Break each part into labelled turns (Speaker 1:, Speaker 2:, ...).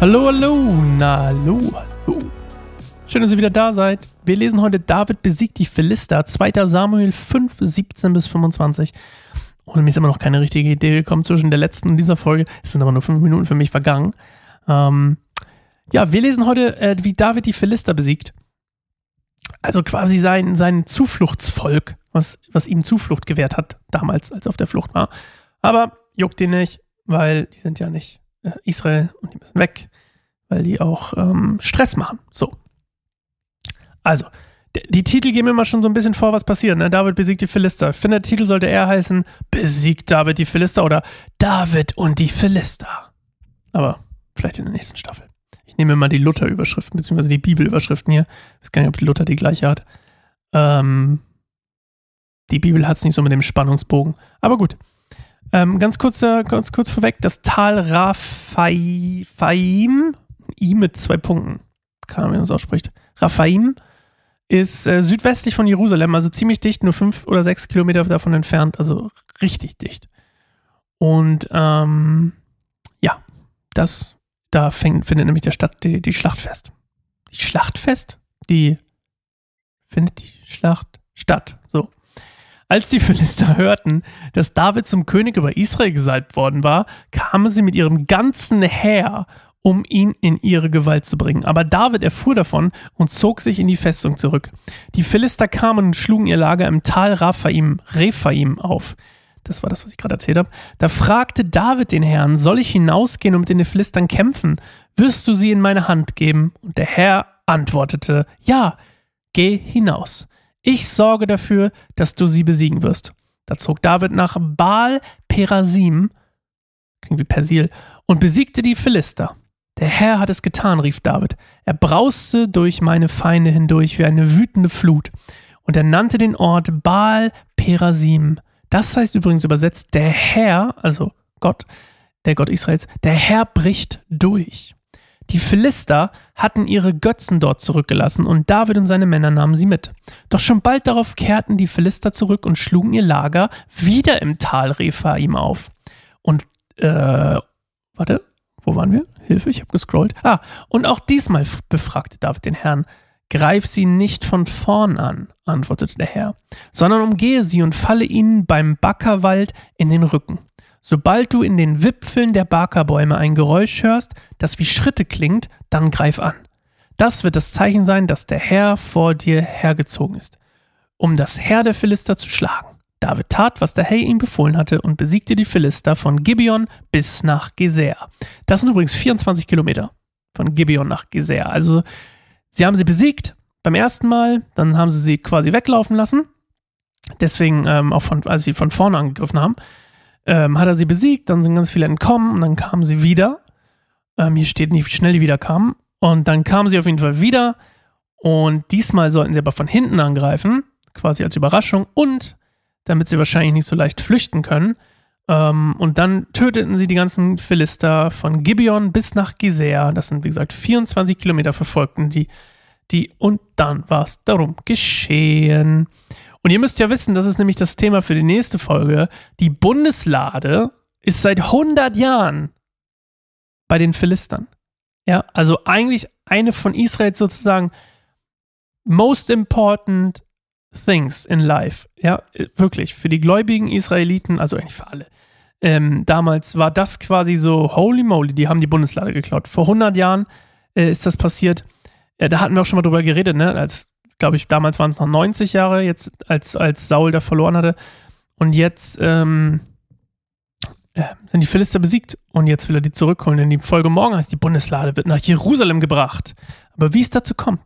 Speaker 1: Hallo, hallo, na, hallo, hallo. Schön, dass ihr wieder da seid. Wir lesen heute David besiegt die Philister, 2. Samuel 5, 17 bis 25. Und mir ist immer noch keine richtige Idee gekommen zwischen der letzten und dieser Folge. Es sind aber nur fünf Minuten für mich vergangen. Ähm, ja, wir lesen heute, äh, wie David die Philister besiegt. Also quasi sein, sein Zufluchtsvolk, was, was ihm Zuflucht gewährt hat, damals, als er auf der Flucht war. Aber juckt ihn nicht, weil die sind ja nicht äh, Israel und die müssen weg, weil die auch ähm, Stress machen. So. Also, die Titel geben immer schon so ein bisschen vor, was passiert. Ne? David besiegt die Philister. Ich finde, der Titel sollte eher heißen: Besiegt David die Philister oder David und die Philister. Aber vielleicht in der nächsten Staffel. Ich nehme immer die Luther-Überschriften, beziehungsweise die Bibel-Überschriften hier. Ich weiß gar nicht, ob die Luther die gleiche hat. Ähm, die Bibel hat es nicht so mit dem Spannungsbogen. Aber gut. Ähm, ganz, kurz, ganz kurz vorweg: Das Tal Raphaim, I mit zwei Punkten. Keine Ahnung, wie man das ausspricht. Raphaim ist äh, südwestlich von Jerusalem, also ziemlich dicht, nur fünf oder sechs Kilometer davon entfernt, also richtig dicht. Und ähm, ja, das, da fängt, findet nämlich der Stadt die, die Schlacht fest. Die Schlacht fest? Die findet die Schlacht statt. So. Als die Philister hörten, dass David zum König über Israel gesalbt worden war, kamen sie mit ihrem ganzen Heer um ihn in ihre Gewalt zu bringen. Aber David erfuhr davon und zog sich in die Festung zurück. Die Philister kamen und schlugen ihr Lager im Tal Raphaim, Rephaim auf. Das war das, was ich gerade erzählt habe. Da fragte David den Herrn, soll ich hinausgehen und mit den Philistern kämpfen? Wirst du sie in meine Hand geben? Und der Herr antwortete, ja, geh hinaus. Ich sorge dafür, dass du sie besiegen wirst. Da zog David nach Baal Perasim, klingt wie Persil, und besiegte die Philister. Der Herr hat es getan, rief David. Er brauste durch meine Feinde hindurch wie eine wütende Flut. Und er nannte den Ort Baal Perasim. Das heißt übrigens übersetzt, der Herr, also Gott, der Gott Israels, der Herr bricht durch. Die Philister hatten ihre Götzen dort zurückgelassen und David und seine Männer nahmen sie mit. Doch schon bald darauf kehrten die Philister zurück und schlugen ihr Lager wieder im Tal Rephaim auf. Und, äh, warte, wo waren wir? Hilfe, ich habe gescrollt. Ah, und auch diesmal befragte David den Herrn. Greif sie nicht von vorn an, antwortete der Herr, sondern umgehe sie und falle ihnen beim Backerwald in den Rücken. Sobald du in den Wipfeln der Backerbäume ein Geräusch hörst, das wie Schritte klingt, dann greif an. Das wird das Zeichen sein, dass der Herr vor dir hergezogen ist, um das Herr der Philister zu schlagen. David tat, was der Herr ihm befohlen hatte und besiegte die Philister von Gibeon bis nach Geser. Das sind übrigens 24 Kilometer von Gibeon nach Geser. Also sie haben sie besiegt beim ersten Mal, dann haben sie sie quasi weglaufen lassen. Deswegen, ähm, auch von, als sie von vorne angegriffen haben, ähm, hat er sie besiegt, dann sind ganz viele entkommen und dann kamen sie wieder. Ähm, hier steht nicht, wie schnell die wieder kamen. Und dann kamen sie auf jeden Fall wieder. Und diesmal sollten sie aber von hinten angreifen, quasi als Überraschung. Und damit sie wahrscheinlich nicht so leicht flüchten können. Ähm, und dann töteten sie die ganzen Philister von Gibeon bis nach Geser. Das sind, wie gesagt, 24 Kilometer verfolgten die. die und dann war es darum geschehen. Und ihr müsst ja wissen, das ist nämlich das Thema für die nächste Folge. Die Bundeslade ist seit 100 Jahren bei den Philistern. Ja, also eigentlich eine von Israels sozusagen most important things in life. Ja, wirklich. Für die gläubigen Israeliten, also eigentlich für alle. Ähm, damals war das quasi so, holy moly, die haben die Bundeslade geklaut. Vor 100 Jahren äh, ist das passiert. Äh, da hatten wir auch schon mal drüber geredet, ne? Als, glaube ich, damals waren es noch 90 Jahre, jetzt, als, als Saul da verloren hatte. Und jetzt ähm, äh, sind die Philister besiegt und jetzt will er die zurückholen. Denn die Folge morgen heißt, die Bundeslade wird nach Jerusalem gebracht. Aber wie es dazu kommt,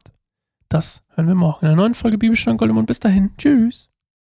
Speaker 1: das hören wir morgen in einer neuen Folge Bibelstunde Gold und bis dahin. Tschüss.